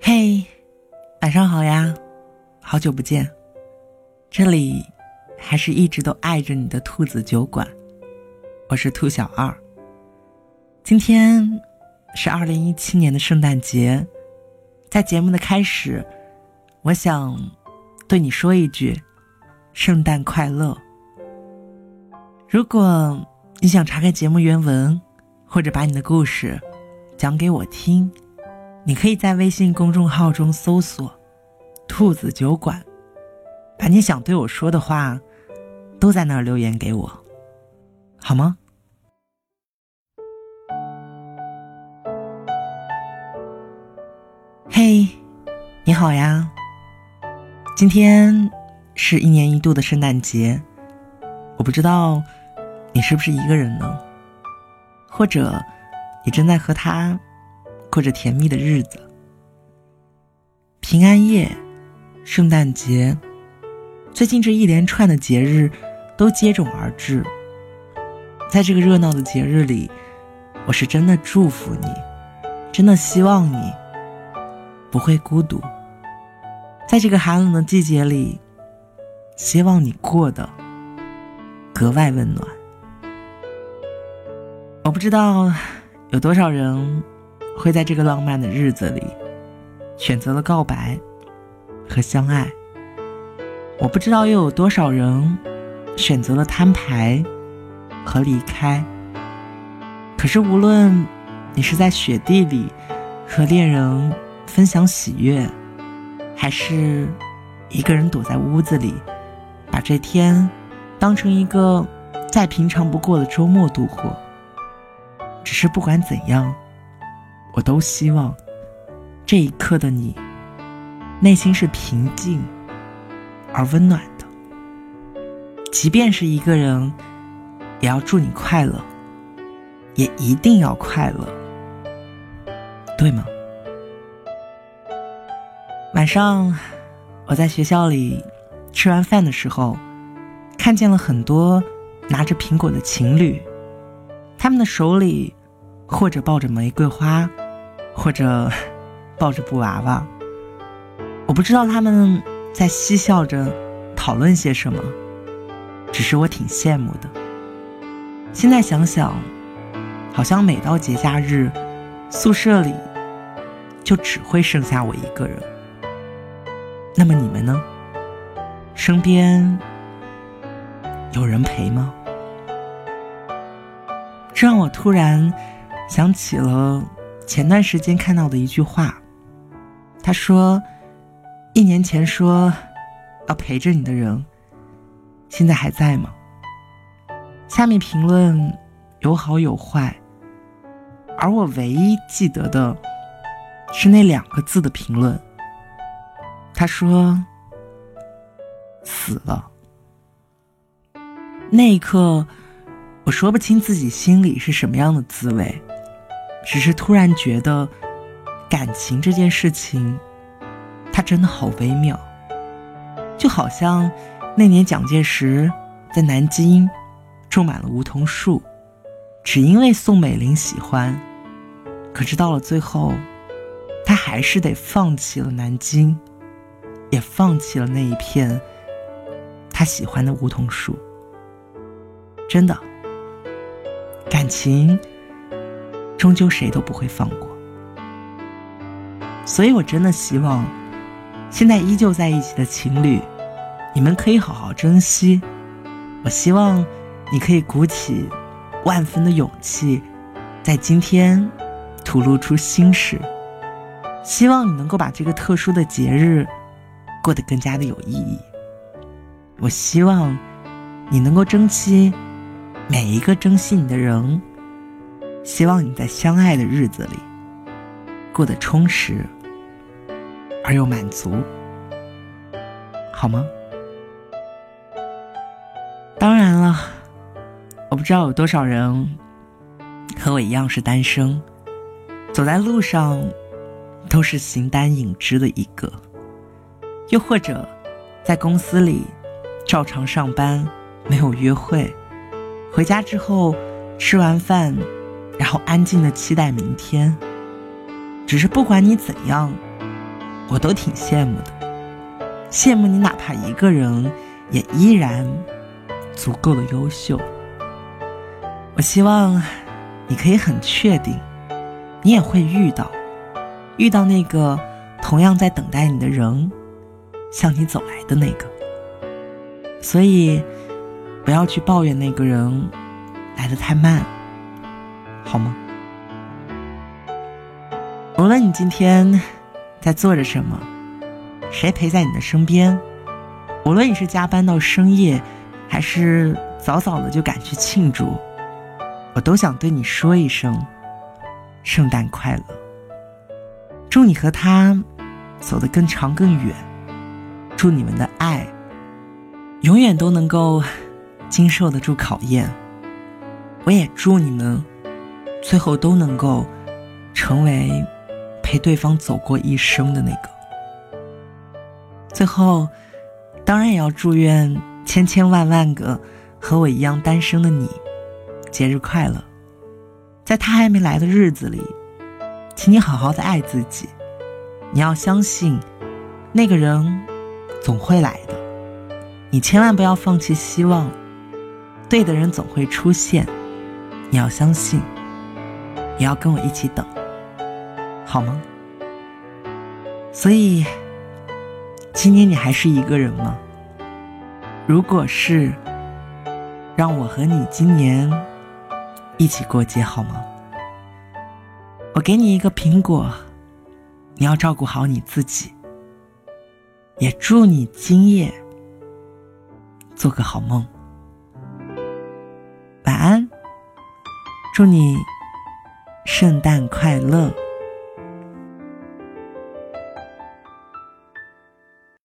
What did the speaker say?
嘿，晚上好呀，好久不见。这里还是一直都爱着你的兔子酒馆，我是兔小二。今天是二零一七年的圣诞节，在节目的开始，我想对你说一句：圣诞快乐。如果你想查看节目原文，或者把你的故事讲给我听，你可以在微信公众号中搜索“兔子酒馆”，把你想对我说的话都在那儿留言给我，好吗？嘿，你好呀！今天是一年一度的圣诞节，我不知道你是不是一个人呢？或者你正在和他过着甜蜜的日子？平安夜、圣诞节，最近这一连串的节日都接踵而至。在这个热闹的节日里，我是真的祝福你，真的希望你。不会孤独，在这个寒冷的季节里，希望你过得格外温暖。我不知道有多少人会在这个浪漫的日子里选择了告白和相爱，我不知道又有多少人选择了摊牌和离开。可是无论你是在雪地里和恋人。分享喜悦，还是一个人躲在屋子里，把这天当成一个再平常不过的周末度过。只是不管怎样，我都希望这一刻的你内心是平静而温暖的。即便是一个人，也要祝你快乐，也一定要快乐，对吗？晚上，我在学校里吃完饭的时候，看见了很多拿着苹果的情侣，他们的手里或者抱着玫瑰花，或者 抱着布娃娃。我不知道他们在嬉笑着讨论些什么，只是我挺羡慕的。现在想想，好像每到节假日，宿舍里就只会剩下我一个人。那么你们呢？身边有人陪吗？这让我突然想起了前段时间看到的一句话。他说：“一年前说要陪着你的人，现在还在吗？”下面评论有好有坏，而我唯一记得的是那两个字的评论。他说：“死了。”那一刻，我说不清自己心里是什么样的滋味，只是突然觉得，感情这件事情，它真的好微妙。就好像那年蒋介石在南京种满了梧桐树，只因为宋美龄喜欢，可是到了最后，他还是得放弃了南京。也放弃了那一片他喜欢的梧桐树。真的，感情终究谁都不会放过。所以我真的希望，现在依旧在一起的情侣，你们可以好好珍惜。我希望你可以鼓起万分的勇气，在今天吐露出心事。希望你能够把这个特殊的节日。过得更加的有意义。我希望你能够珍惜每一个珍惜你的人，希望你在相爱的日子里过得充实而又满足，好吗？当然了，我不知道有多少人和我一样是单身，走在路上都是形单影只的一个。又或者，在公司里照常上班，没有约会，回家之后吃完饭，然后安静的期待明天。只是不管你怎样，我都挺羡慕的。羡慕你，哪怕一个人，也依然足够的优秀。我希望你可以很确定，你也会遇到，遇到那个同样在等待你的人，向你走来的那个。所以，不要去抱怨那个人来的太慢，好吗？无论你今天在做着什么，谁陪在你的身边，无论你是加班到深夜，还是早早的就赶去庆祝，我都想对你说一声圣诞快乐。祝你和他走得更长更远，祝你们的爱永远都能够经受得住考验。我也祝你们最后都能够成为。陪对方走过一生的那个，最后，当然也要祝愿千千万万个和我一样单身的你，节日快乐！在他还没来的日子里，请你好好的爱自己。你要相信，那个人总会来的。你千万不要放弃希望，对的人总会出现。你要相信，也要跟我一起等。好吗？所以，今年你还是一个人吗？如果是，让我和你今年一起过节好吗？我给你一个苹果，你要照顾好你自己。也祝你今夜做个好梦，祝你圣诞快乐。